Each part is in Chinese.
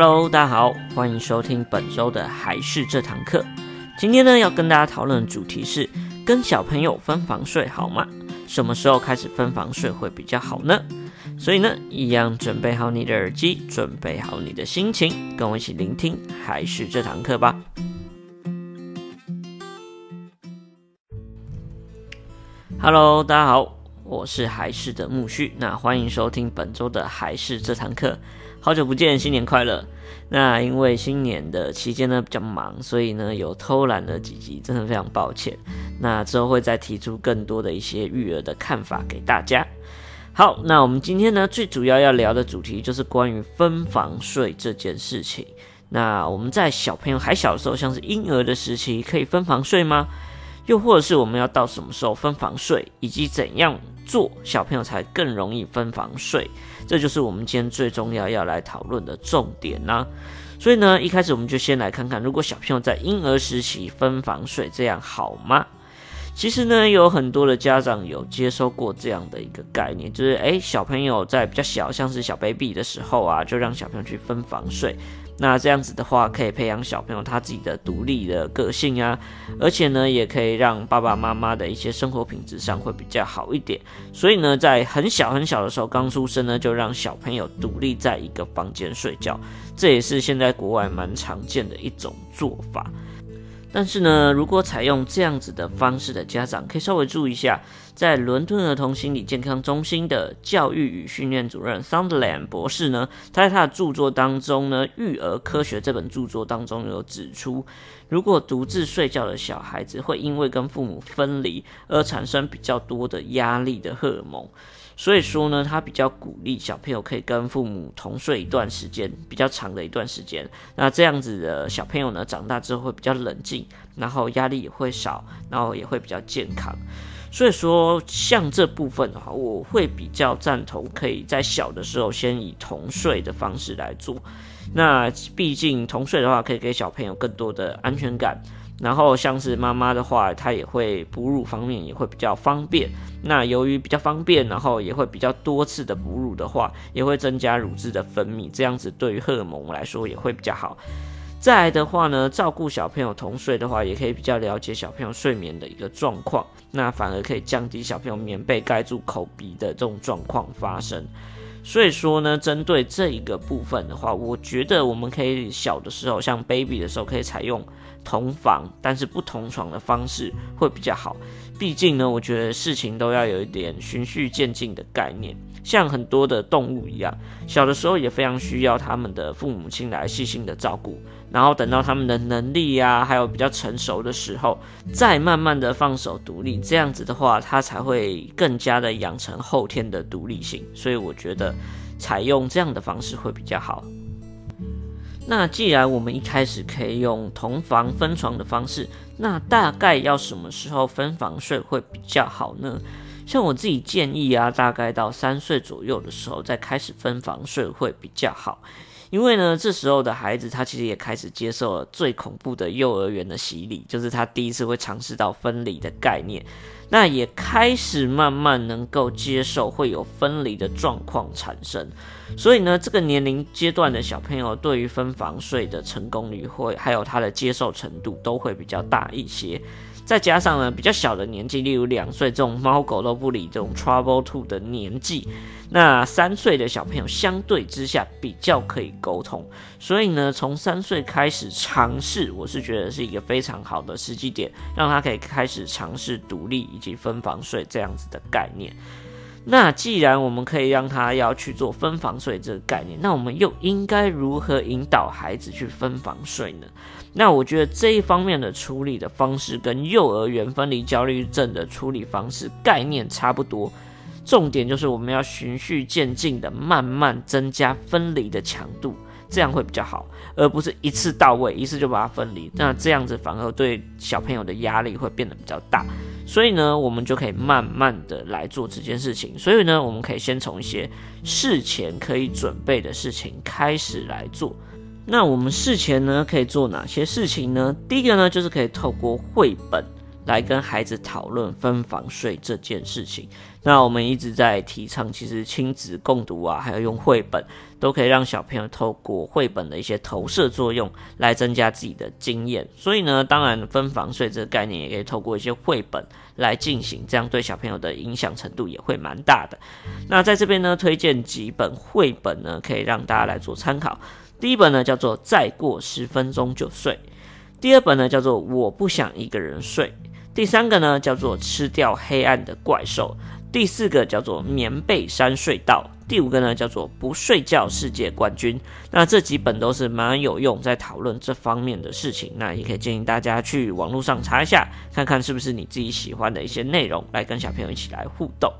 Hello，大家好，欢迎收听本周的还是这堂课。今天呢，要跟大家讨论的主题是跟小朋友分房睡好吗？什么时候开始分房睡会比较好呢？所以呢，一样准备好你的耳机，准备好你的心情，跟我一起聆听还是这堂课吧。Hello，大家好，我是还是的木须，那欢迎收听本周的还是这堂课。好久不见，新年快乐！那因为新年的期间呢比较忙，所以呢有偷懒了几集，真的非常抱歉。那之后会再提出更多的一些育儿的看法给大家。好，那我们今天呢最主要要聊的主题就是关于分房睡这件事情。那我们在小朋友还小的时候，像是婴儿的时期，可以分房睡吗？又或者是我们要到什么时候分房睡，以及怎样做小朋友才更容易分房睡？这就是我们今天最重要要来讨论的重点呢、所以呢，一开始我们就先来看看，如果小朋友在婴儿时期分房睡，这样好吗？其实呢，有很多的家长有接收过这样的一个概念，就是诶，小朋友在比较小，像是小 baby 的时候啊，就让小朋友去分房睡。那这样子的话，可以培养小朋友他自己的独立的个性啊，而且呢，也可以让爸爸妈妈的一些生活品质上会比较好一点。所以呢，在很小很小的时候，刚出生呢，就让小朋友独立在一个房间睡觉，这也是现在国外蛮常见的一种做法。但是呢，如果采用这样子的方式的家长，可以稍微注意一下，在伦敦儿童心理健康中心的教育与训练主任 Sunderland 博士呢，他在他的著作当中呢，《育儿科学》这本著作当中有指出，如果独自睡觉的小孩子会因为跟父母分离而产生比较多的压力的荷尔蒙。所以说呢，他比较鼓励小朋友可以跟父母同睡一段时间，比较长的一段时间。那这样子的小朋友呢，长大之后会比较冷静，然后压力也会少，然后也会比较健康。所以说，像这部分的话，我会比较赞同，可以在小的时候先以同睡的方式来做。那毕竟同睡的话，可以给小朋友更多的安全感。然后像是妈妈的话，她也会哺乳方面也会比较方便。那由于比较方便，然后也会比较多次的哺乳的话，也会增加乳汁的分泌，这样子对于荷尔蒙来说也会比较好。再来的话呢，照顾小朋友同睡的话，也可以比较了解小朋友睡眠的一个状况，那反而可以降低小朋友棉被盖住口鼻的这种状况发生。所以说呢，针对这一个部分的话，我觉得我们可以小的时候，像 baby 的时候，可以采用同房但是不同床的方式会比较好。毕竟呢，我觉得事情都要有一点循序渐进的概念。像很多的动物一样，小的时候也非常需要他们的父母亲来细心的照顾，然后等到他们的能力呀、啊，还有比较成熟的时候，再慢慢的放手独立，这样子的话，他才会更加的养成后天的独立性。所以我觉得采用这样的方式会比较好。那既然我们一开始可以用同房分床的方式，那大概要什么时候分房睡会比较好呢？像我自己建议啊，大概到三岁左右的时候再开始分房睡会比较好，因为呢，这时候的孩子他其实也开始接受了最恐怖的幼儿园的洗礼，就是他第一次会尝试到分离的概念，那也开始慢慢能够接受会有分离的状况产生，所以呢，这个年龄阶段的小朋友对于分房睡的成功率会还有他的接受程度都会比较大一些。再加上呢，比较小的年纪，例如两岁这种猫狗都不理这种 trouble two 的年纪，那三岁的小朋友相对之下比较可以沟通，所以呢，从三岁开始尝试，我是觉得是一个非常好的时机点，让他可以开始尝试独立以及分房睡这样子的概念。那既然我们可以让他要去做分房睡这个概念，那我们又应该如何引导孩子去分房睡呢？那我觉得这一方面的处理的方式跟幼儿园分离焦虑症的处理方式概念差不多，重点就是我们要循序渐进的慢慢增加分离的强度，这样会比较好，而不是一次到位，一次就把它分离。那这样子反而对小朋友的压力会变得比较大。所以呢，我们就可以慢慢的来做这件事情。所以呢，我们可以先从一些事前可以准备的事情开始来做。那我们事前呢，可以做哪些事情呢？第一个呢，就是可以透过绘本来跟孩子讨论分房睡这件事情。那我们一直在提倡，其实亲子共读啊，还有用绘本，都可以让小朋友透过绘本的一些投射作用来增加自己的经验。所以呢，当然分房睡这个概念也可以透过一些绘本来进行，这样对小朋友的影响程度也会蛮大的。那在这边呢，推荐几本绘本呢，可以让大家来做参考。第一本呢叫做《再过十分钟就睡》，第二本呢叫做《我不想一个人睡》，第三个呢叫做《吃掉黑暗的怪兽》。第四个叫做棉被山隧道，第五个呢叫做不睡觉世界冠军。那这几本都是蛮有用，在讨论这方面的事情。那也可以建议大家去网络上查一下，看看是不是你自己喜欢的一些内容，来跟小朋友一起来互动。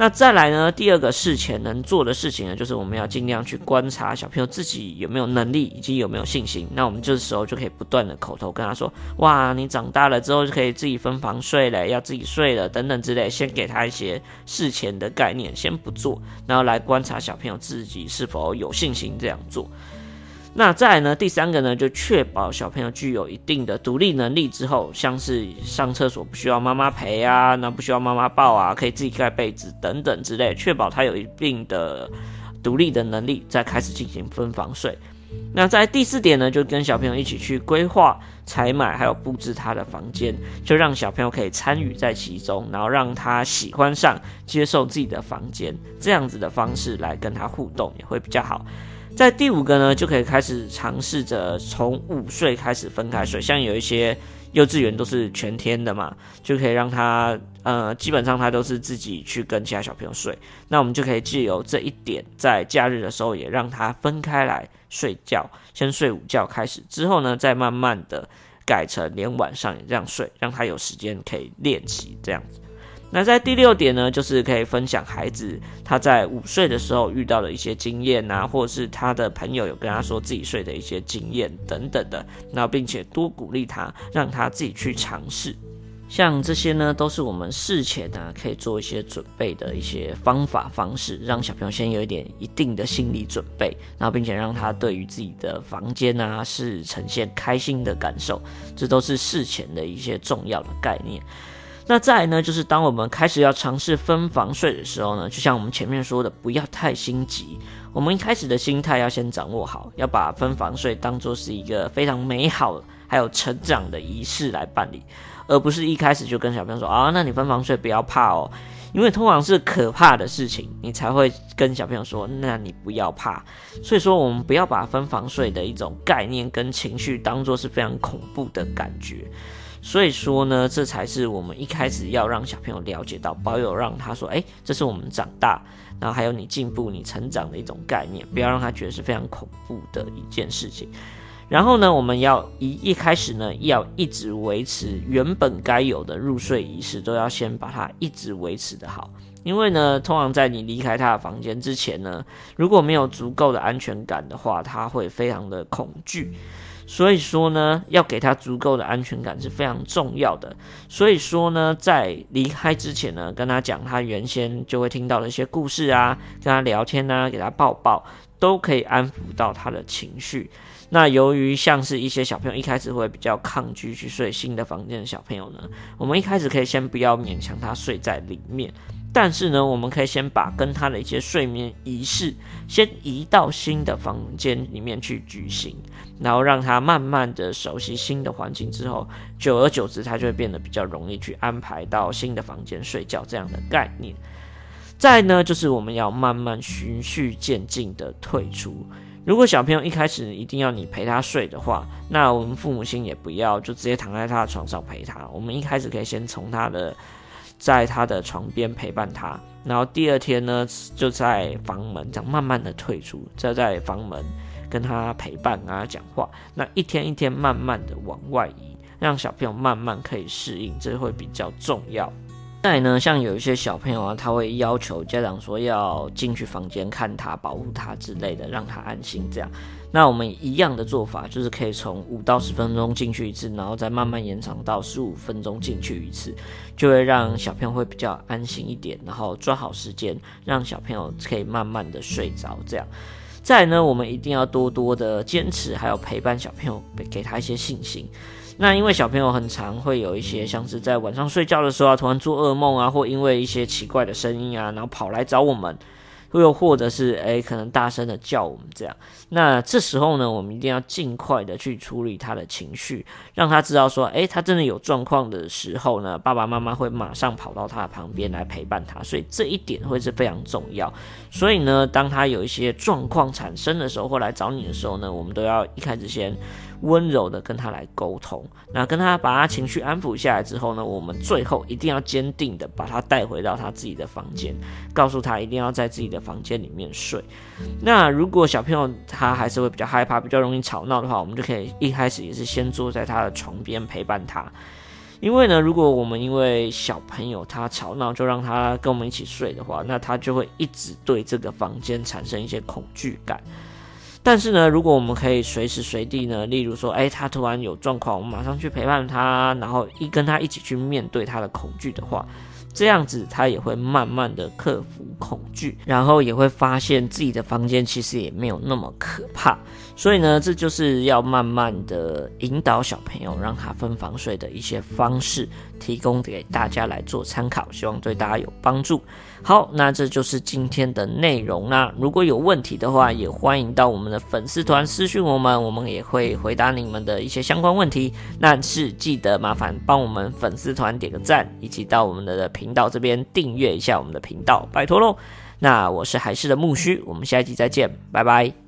那再来呢，第二个事前能做的事情呢，就是我们要尽量去观察小朋友自己有没有能力以及有没有信心。那我们这时候就可以不断的口头跟他说：“哇，你长大了之后就可以自己分房睡了，要自己睡了，等等之类。”先给他一些事前的概念，先不做，然后来观察小朋友自己是否有信心这样做。那再来呢，第三个呢，就确保小朋友具有一定的独立能力之后，像是上厕所不需要妈妈陪啊，那不需要妈妈抱啊，可以自己盖被子等等之类，确保他有一定的独立的能力，再开始进行分房睡。那在第四点呢，就跟小朋友一起去规划、采买还有布置他的房间，就让小朋友可以参与在其中，然后让他喜欢上、接受自己的房间，这样子的方式来跟他互动也会比较好。在第五个呢，就可以开始尝试着从午睡开始分开睡，像有一些幼稚园都是全天的嘛，就可以让他呃，基本上他都是自己去跟其他小朋友睡。那我们就可以借由这一点，在假日的时候也让他分开来睡觉，先睡午觉开始，之后呢，再慢慢的改成连晚上也这样睡，让他有时间可以练习这样子。那在第六点呢，就是可以分享孩子他在午睡的时候遇到的一些经验啊，或是他的朋友有跟他说自己睡的一些经验等等的，那并且多鼓励他，让他自己去尝试。像这些呢，都是我们事前呢可以做一些准备的一些方法方式，让小朋友先有一点一定的心理准备，然后并且让他对于自己的房间啊是呈现开心的感受，这都是事前的一些重要的概念。那再来呢，就是当我们开始要尝试分房睡的时候呢，就像我们前面说的，不要太心急。我们一开始的心态要先掌握好，要把分房睡当作是一个非常美好还有成长的仪式来办理，而不是一开始就跟小朋友说啊，那你分房睡不要怕哦，因为通常是可怕的事情，你才会跟小朋友说，那你不要怕。所以说，我们不要把分房睡的一种概念跟情绪当作是非常恐怖的感觉。所以说呢，这才是我们一开始要让小朋友了解到，保有让他说，哎，这是我们长大，然后还有你进步、你成长的一种概念，不要让他觉得是非常恐怖的一件事情。然后呢，我们要一一开始呢，要一直维持原本该有的入睡仪式，都要先把它一直维持的好。因为呢，通常在你离开他的房间之前呢，如果没有足够的安全感的话，他会非常的恐惧。所以说呢，要给他足够的安全感是非常重要的。所以说呢，在离开之前呢，跟他讲他原先就会听到的一些故事啊，跟他聊天啊，给他抱抱，都可以安抚到他的情绪。那由于像是一些小朋友一开始会比较抗拒去睡新的房间的小朋友呢，我们一开始可以先不要勉强他睡在里面。但是呢，我们可以先把跟他的一些睡眠仪式先移到新的房间里面去举行，然后让他慢慢的熟悉新的环境之后，久而久之，他就会变得比较容易去安排到新的房间睡觉这样的概念。再呢，就是我们要慢慢循序渐进的退出。如果小朋友一开始一定要你陪他睡的话，那我们父母亲也不要就直接躺在他的床上陪他。我们一开始可以先从他的。在他的床边陪伴他，然后第二天呢，就在房门这样慢慢的退出，再在房门跟他陪伴啊讲话，那一天一天慢慢的往外移，让小朋友慢慢可以适应，这会比较重要。再呢，像有一些小朋友啊，他会要求家长说要进去房间看他、保护他之类的，让他安心这样。那我们一样的做法，就是可以从五到十分钟进去一次，然后再慢慢延长到十五分钟进去一次，就会让小朋友会比较安心一点，然后抓好时间，让小朋友可以慢慢的睡着。这样，再来呢，我们一定要多多的坚持，还有陪伴小朋友，给他一些信心。那因为小朋友很常会有一些像是在晚上睡觉的时候啊，突然做噩梦啊，或因为一些奇怪的声音啊，然后跑来找我们。又或者是诶，可能大声的叫我们这样，那这时候呢，我们一定要尽快的去处理他的情绪，让他知道说，诶，他真的有状况的时候呢，爸爸妈妈会马上跑到他的旁边来陪伴他，所以这一点会是非常重要。所以呢，当他有一些状况产生的时候，或来找你的时候呢，我们都要一开始先。温柔的跟他来沟通，那跟他把他情绪安抚下来之后呢，我们最后一定要坚定的把他带回到他自己的房间，告诉他一定要在自己的房间里面睡。那如果小朋友他还是会比较害怕，比较容易吵闹的话，我们就可以一开始也是先坐在他的床边陪伴他。因为呢，如果我们因为小朋友他吵闹就让他跟我们一起睡的话，那他就会一直对这个房间产生一些恐惧感。但是呢，如果我们可以随时随地呢，例如说，诶，他突然有状况，我们马上去陪伴他，然后一跟他一起去面对他的恐惧的话，这样子他也会慢慢的克服恐惧，然后也会发现自己的房间其实也没有那么可怕。所以呢，这就是要慢慢的引导小朋友，让他分房睡的一些方式，提供给大家来做参考，希望对大家有帮助。好，那这就是今天的内容。那如果有问题的话，也欢迎到我们的粉丝团私讯我们，我们也会回答你们的一些相关问题。但是记得麻烦帮我们粉丝团点个赞，以及到我们的频道这边订阅一下我们的频道，拜托喽。那我是海事的木须，我们下一集再见，拜拜。